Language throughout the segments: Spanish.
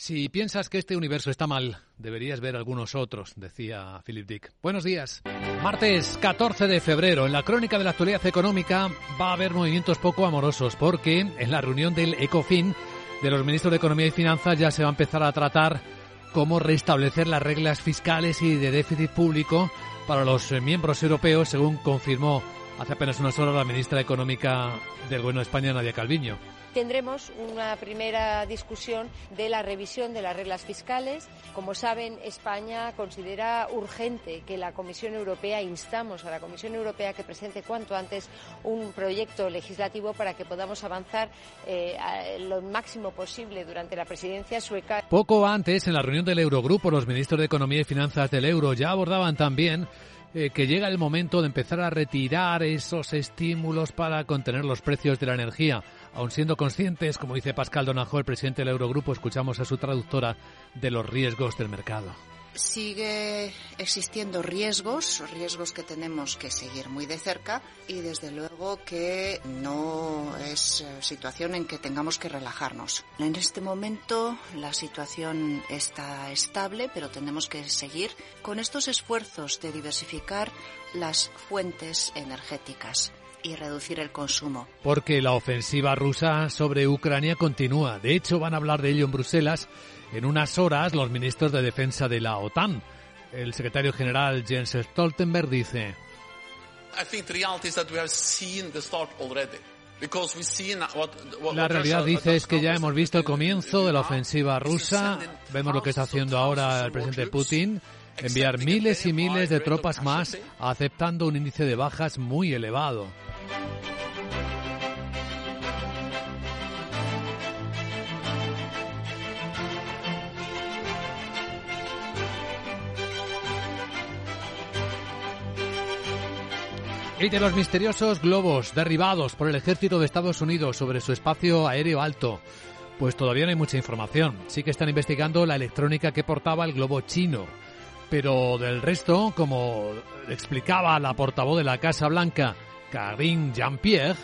Si piensas que este universo está mal, deberías ver algunos otros, decía Philip Dick. Buenos días. Martes 14 de febrero, en la crónica de la actualidad económica va a haber movimientos poco amorosos porque en la reunión del ECOFIN de los ministros de Economía y Finanzas ya se va a empezar a tratar cómo restablecer las reglas fiscales y de déficit público para los miembros europeos, según confirmó hace apenas unas horas la ministra económica del Gobierno de España, Nadia Calviño tendremos una primera discusión de la revisión de las reglas fiscales. Como saben, España considera urgente que la Comisión Europea, instamos a la Comisión Europea que presente cuanto antes un proyecto legislativo para que podamos avanzar eh, lo máximo posible durante la presidencia sueca. Poco antes, en la reunión del Eurogrupo, los ministros de Economía y Finanzas del Euro ya abordaban también eh, que llega el momento de empezar a retirar esos estímulos para contener los precios de la energía. Aun siendo conscientes, como dice Pascal Donajo, el presidente del Eurogrupo, escuchamos a su traductora de los riesgos del mercado sigue existiendo riesgos, riesgos que tenemos que seguir muy de cerca y desde luego que no es eh, situación en que tengamos que relajarnos. En este momento la situación está estable, pero tenemos que seguir con estos esfuerzos de diversificar las fuentes energéticas y reducir el consumo. Porque la ofensiva rusa sobre Ucrania continúa. De hecho, van a hablar de ello en Bruselas en unas horas los ministros de defensa de la OTAN. El secretario general Jens Stoltenberg dice. La realidad dice es que ya hemos visto el comienzo de la ofensiva rusa. Vemos lo que está haciendo ahora el presidente Putin. Enviar miles y miles de tropas más aceptando un índice de bajas muy elevado. Y de los misteriosos globos derribados por el ejército de Estados Unidos sobre su espacio aéreo alto. Pues todavía no hay mucha información. Sí que están investigando la electrónica que portaba el globo chino. Pero del resto, como explicaba la portavoz de la Casa Blanca, Karine Jean-Pierre,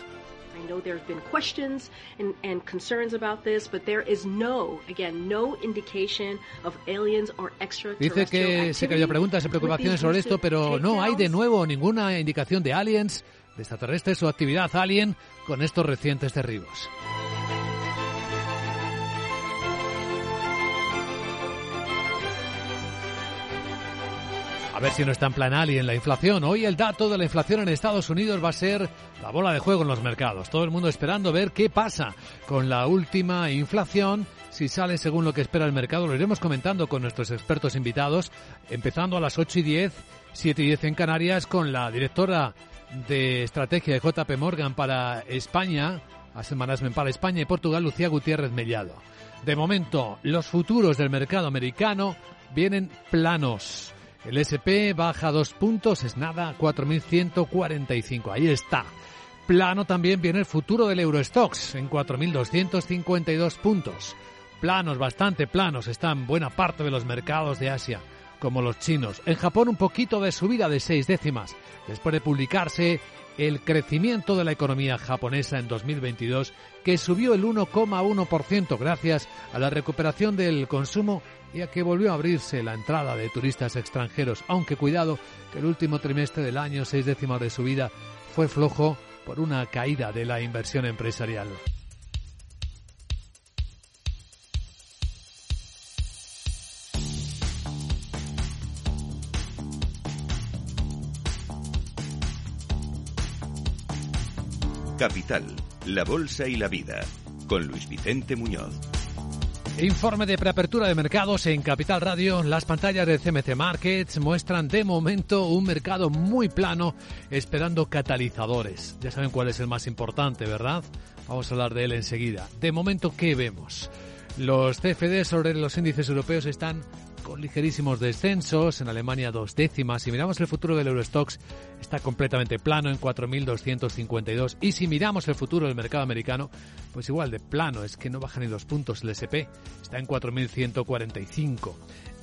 know there's been questions and, and concerns about this, but there is no, again, no indication of aliens or Dice que que había preguntas y preocupaciones sobre esto, pero no hay de nuevo ninguna indicación de aliens, de extraterrestres o actividad alien con estos recientes derribos. A ver si no está en plan en la inflación. Hoy el dato de la inflación en Estados Unidos va a ser la bola de juego en los mercados. Todo el mundo esperando ver qué pasa con la última inflación. Si sale según lo que espera el mercado, lo iremos comentando con nuestros expertos invitados, empezando a las 8 y 10, 7 y 10 en Canarias, con la directora de estrategia de JP Morgan para España, a semanas para España y Portugal, Lucía Gutiérrez Mellado. De momento, los futuros del mercado americano vienen planos. El SP baja dos puntos, es nada, 4.145. Ahí está. Plano también viene el futuro del Eurostox en 4.252 puntos. Planos, bastante planos, están buena parte de los mercados de Asia, como los chinos. En Japón un poquito de subida de seis décimas, después de publicarse el crecimiento de la economía japonesa en 2022, que subió el 1,1% gracias a la recuperación del consumo y a que volvió a abrirse la entrada de turistas extranjeros, aunque cuidado que el último trimestre del año, seis décimas de subida, fue flojo por una caída de la inversión empresarial. Capital, la Bolsa y la Vida, con Luis Vicente Muñoz. Informe de preapertura de mercados en Capital Radio. Las pantallas de CMC Markets muestran de momento un mercado muy plano esperando catalizadores. Ya saben cuál es el más importante, ¿verdad? Vamos a hablar de él enseguida. De momento, ¿qué vemos? Los CFD sobre los índices europeos están con ligerísimos descensos, en Alemania dos décimas. Si miramos el futuro del Eurostox, está completamente plano en 4.252. Y si miramos el futuro del mercado americano, pues igual de plano, es que no baja ni dos puntos el SP, está en 4.145.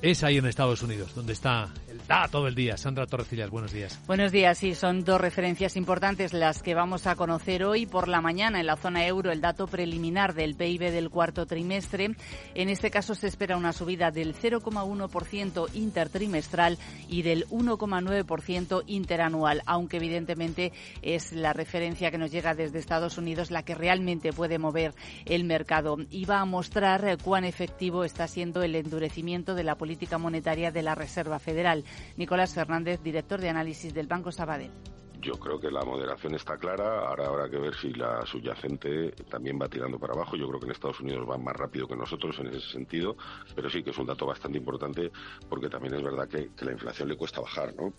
es ahí en Estados Unidos, donde está el dato del día. Sandra Torrecillas, buenos días. Buenos días, sí, son dos referencias importantes las que vamos a conocer hoy por la mañana en la zona euro, el dato preliminar del PIB del cuarto trimestre. En este caso se espera una subida del 0,1% intertrimestral y del 1,9% interanual, aunque evidentemente es la referencia que nos llega desde Estados Unidos la que realmente puede mover el mercado y va a mostrar cuán efectivo está siendo el endurecimiento de la política monetaria de la Reserva Federal. Nicolás Fernández, director de análisis del Banco Sabadell. Yo creo que la moderación está clara. Ahora habrá que ver si la subyacente también va tirando para abajo. Yo creo que en Estados Unidos va más rápido que nosotros en ese sentido, pero sí que es un dato bastante importante porque también es verdad que, que la inflación le cuesta bajar, ¿no?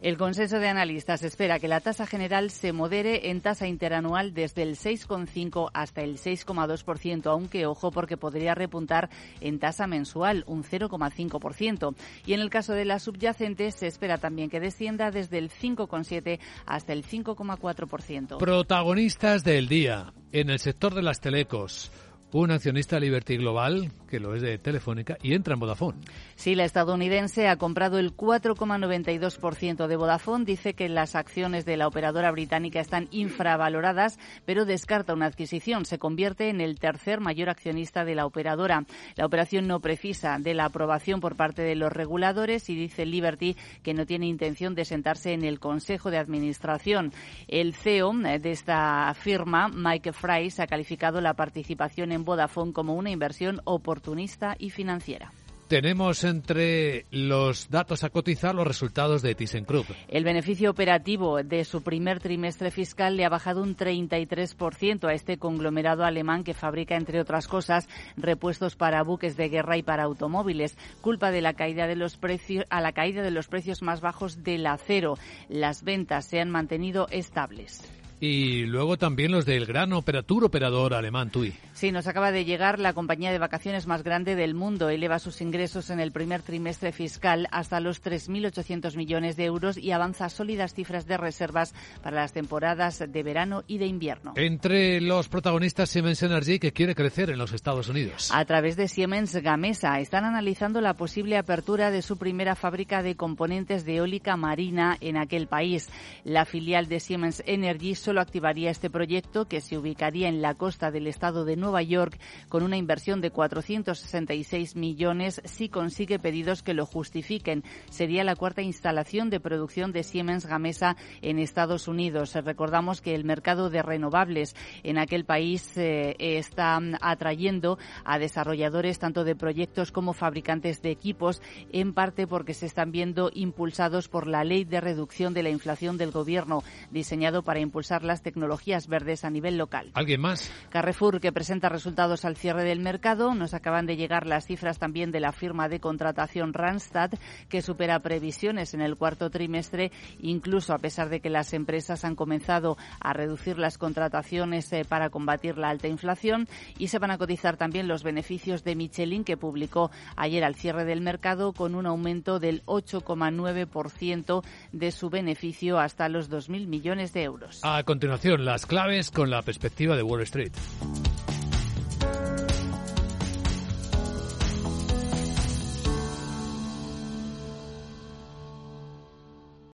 El consenso de analistas espera que la tasa general se modere en tasa interanual desde el 6,5 hasta el 6,2%, aunque ojo porque podría repuntar en tasa mensual un 0,5%. Y en el caso de la subyacente se espera también que descienda desde el 5,7 hasta el 5,4%. Protagonistas del día en el sector de las telecos un accionista Liberty Global, que lo es de Telefónica, y entra en Vodafone. Sí, la estadounidense ha comprado el 4,92% de Vodafone. Dice que las acciones de la operadora británica están infravaloradas, pero descarta una adquisición. Se convierte en el tercer mayor accionista de la operadora. La operación no precisa de la aprobación por parte de los reguladores y dice Liberty que no tiene intención de sentarse en el Consejo de Administración. El CEO de esta firma, Mike Fry, ha calificado la participación en Vodafone como una inversión oportunista y financiera. Tenemos entre los datos a cotizar los resultados de ThyssenKrupp. El beneficio operativo de su primer trimestre fiscal le ha bajado un 33% a este conglomerado alemán que fabrica, entre otras cosas, repuestos para buques de guerra y para automóviles, culpa de la caída de los precios a la caída de los precios más bajos del acero. Las ventas se han mantenido estables. Y luego también los del gran operatur operador alemán TUI. Sí, nos acaba de llegar la compañía de vacaciones más grande del mundo. Eleva sus ingresos en el primer trimestre fiscal hasta los 3.800 millones de euros y avanza sólidas cifras de reservas para las temporadas de verano y de invierno. Entre los protagonistas Siemens Energy que quiere crecer en los Estados Unidos. A través de Siemens Gamesa están analizando la posible apertura de su primera fábrica de componentes de eólica marina en aquel país. La filial de Siemens Energy solo activaría este proyecto que se ubicaría en la costa del estado de Nueva York con una inversión de 466 millones si consigue pedidos que lo justifiquen. Sería la cuarta instalación de producción de Siemens Gamesa en Estados Unidos. Recordamos que el mercado de renovables en aquel país eh, está atrayendo a desarrolladores tanto de proyectos como fabricantes de equipos, en parte porque se están viendo impulsados por la ley de reducción de la inflación del gobierno, diseñado para impulsar las tecnologías verdes a nivel local. ¿Alguien más? Carrefour, que presenta resultados al cierre del mercado. Nos acaban de llegar las cifras también de la firma de contratación Randstad, que supera previsiones en el cuarto trimestre, incluso a pesar de que las empresas han comenzado a reducir las contrataciones eh, para combatir la alta inflación. Y se van a cotizar también los beneficios de Michelin, que publicó ayer al cierre del mercado con un aumento del 8,9% de su beneficio hasta los 2.000 millones de euros continuación, las claves con la perspectiva de Wall Street.